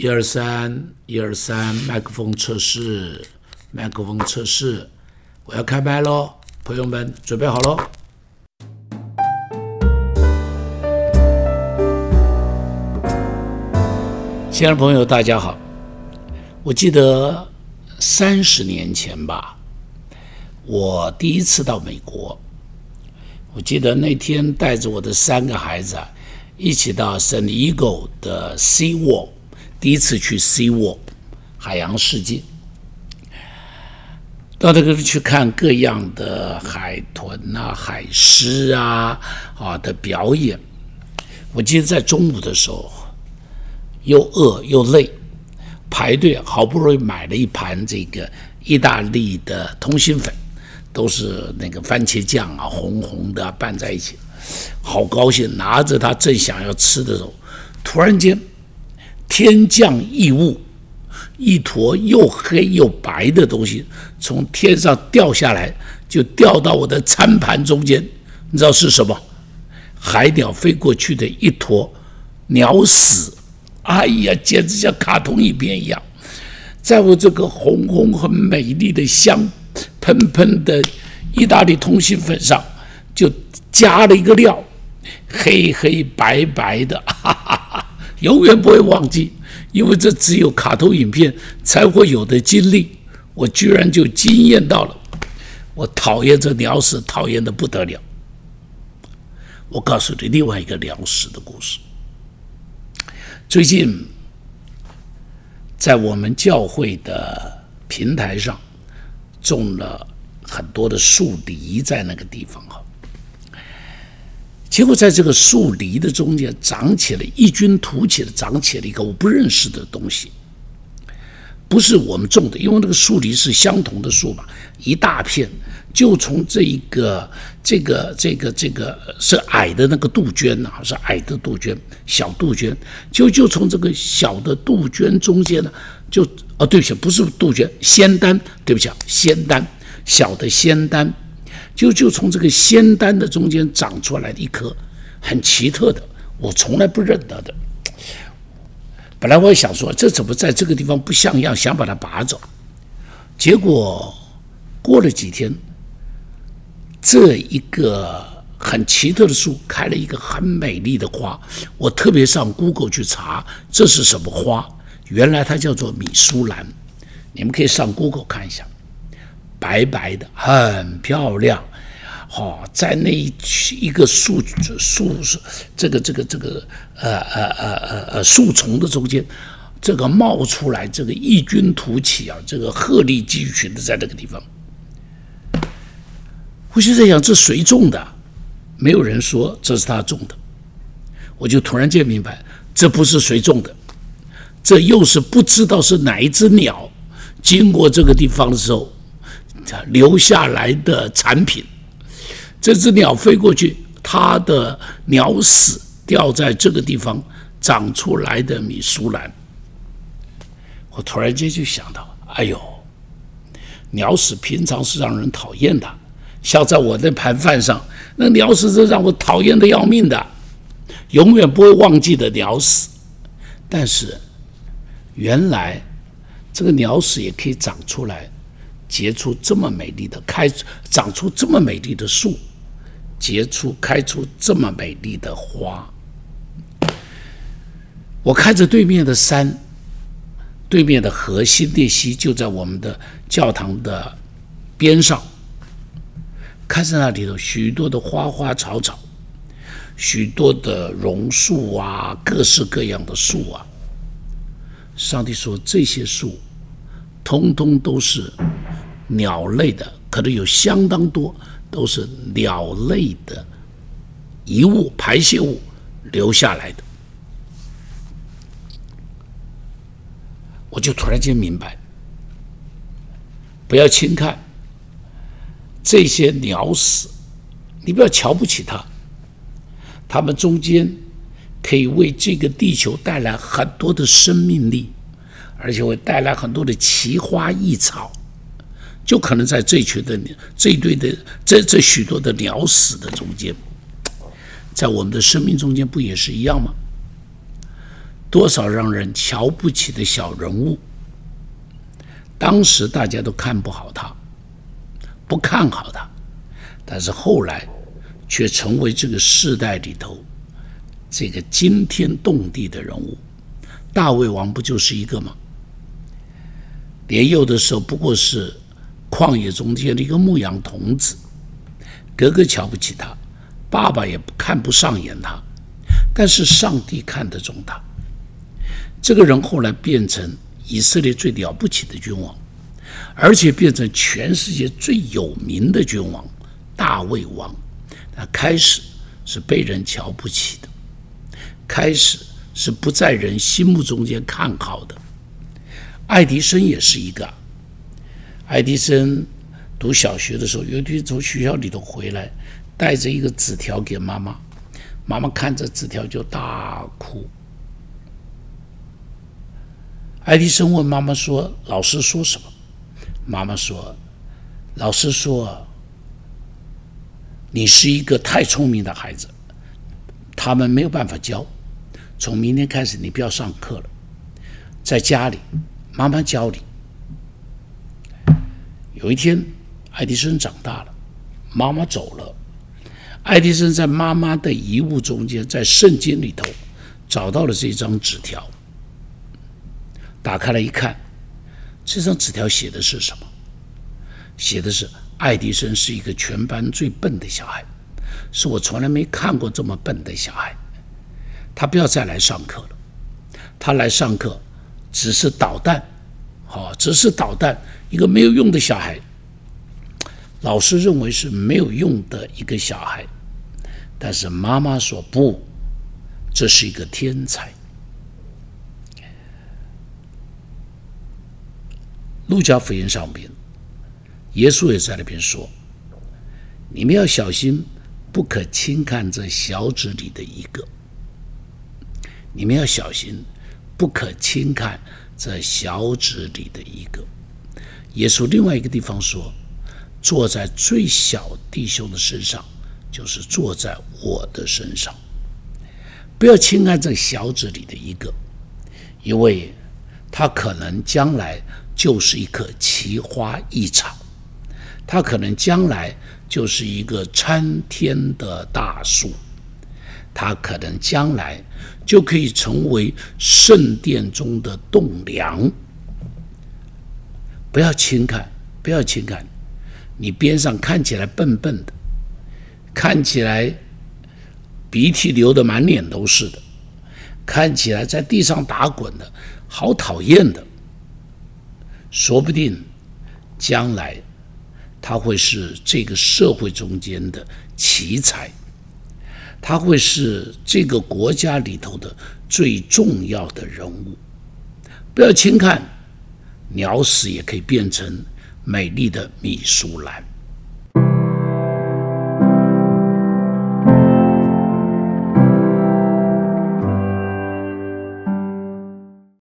一二三，一二三，麦克风测试，麦克风测试，我要开麦喽，朋友们准备好喽。亲爱的朋友，大家好。我记得三十年前吧，我第一次到美国。我记得那天带着我的三个孩子，一起到 San Diego 的 Sea World，第一次去 Sea World 海洋世界，到那个去看各样的海豚啊、海狮啊啊的表演。我记得在中午的时候，又饿又累，排队好不容易买了一盘这个意大利的通心粉。都是那个番茄酱啊，红红的拌在一起，好高兴！拿着它正想要吃的时候，突然间天降异物，一坨又黑又白的东西从天上掉下来，就掉到我的餐盘中间。你知道是什么？海鸟飞过去的一坨鸟屎！哎呀，简直像卡通影片一样，在我这个红红很美丽的香。喷喷的意大利通心粉上就加了一个料，黑黑白白的，哈哈，永远不会忘记，因为这只有卡通影片才会有的经历，我居然就惊艳到了。我讨厌这鸟屎，讨厌的不得了。我告诉你另外一个鸟屎的故事。最近在我们教会的平台上。种了很多的树梨在那个地方哈，结果在这个树篱的中间长起了异军突起的长起了一个我不认识的东西，不是我们种的，因为那个树篱是相同的树嘛，一大片就从这一个这个这个这个是矮的那个杜鹃呐，是矮的杜鹃，小杜鹃就就从这个小的杜鹃中间呢。就哦，对不起，不是杜鹃，仙丹，对不起啊，仙丹，小的仙丹，就就从这个仙丹的中间长出来的一颗很奇特的，我从来不认得的。本来我也想说，这怎么在这个地方不像样，想把它拔走。结果过了几天，这一个很奇特的树开了一个很美丽的花，我特别上 Google 去查这是什么花。原来它叫做米苏兰，你们可以上 Google 看一下，白白的，很漂亮。好，在那一一个树树这个这个这个呃呃呃呃呃树丛的中间，这个冒出来这个异军突起啊，这个鹤立鸡群的在那个地方。我就在想，这谁种的？没有人说这是他种的，我就突然间明白，这不是谁种的。这又是不知道是哪一只鸟经过这个地方的时候留下来的产品。这只鸟飞过去，它的鸟屎掉在这个地方长出来的米苏兰。我突然间就想到，哎呦，鸟屎平常是让人讨厌的，像在我的盘饭上，那鸟屎是让我讨厌的要命的，永远不会忘记的鸟屎。但是。原来，这个鸟屎也可以长出来，结出这么美丽的开，长出这么美丽的树，结出开出这么美丽的花。我看着对面的山，对面的河新列溪就在我们的教堂的边上，看着那里头许多的花花草草，许多的榕树啊，各式各样的树啊。上帝说：“这些树，通通都是鸟类的，可能有相当多都是鸟类的遗物、排泄物留下来的。”我就突然间明白，不要轻看这些鸟屎，你不要瞧不起它，它们中间。可以为这个地球带来很多的生命力，而且会带来很多的奇花异草，就可能在这群的这一堆的这这许多的鸟屎的中间，在我们的生命中间不也是一样吗？多少让人瞧不起的小人物。当时大家都看不好他，不看好他，但是后来却成为这个世代里头这个惊天动地的人物。大卫王不就是一个吗？年幼的时候不过是旷野中间的一个牧羊童子，哥哥瞧不起他，爸爸也不看不上眼他，但是上帝看得中他。这个人后来变成。以色列最了不起的君王，而且变成全世界最有名的君王——大卫王。他开始是被人瞧不起的，开始是不在人心目中间看好的。爱迪生也是一个。爱迪生读小学的时候，有一天从学校里头回来，带着一个纸条给妈妈，妈妈看着纸条就大哭。爱迪生问妈妈说：“老师说什么？”妈妈说：“老师说，你是一个太聪明的孩子，他们没有办法教。从明天开始，你不要上课了，在家里，妈妈教你。”有一天，爱迪生长大了，妈妈走了，爱迪生在妈妈的遗物中间，在圣经里头找到了这张纸条。打开来一看，这张纸条写的是什么？写的是爱迪生是一个全班最笨的小孩，是我从来没看过这么笨的小孩。他不要再来上课了，他来上课只是捣蛋，好，只是捣蛋，一个没有用的小孩。老师认为是没有用的一个小孩，但是妈妈说不，这是一个天才。路加福音上边，耶稣也在那边说：“你们要小心，不可轻看这小子里的一个。你们要小心，不可轻看这小子里的一个。”耶稣另外一个地方说：“坐在最小弟兄的身上，就是坐在我的身上。不要轻看这小子里的一个，因为他可能将来。”就是一棵奇花异草，他可能将来就是一个参天的大树，他可能将来就可以成为圣殿中的栋梁。不要轻看，不要轻看，你边上看起来笨笨的，看起来鼻涕流的满脸都是的，看起来在地上打滚的好讨厌的。说不定，将来他会是这个社会中间的奇才，他会是这个国家里头的最重要的人物。不要轻看，鸟屎也可以变成美丽的米苏兰。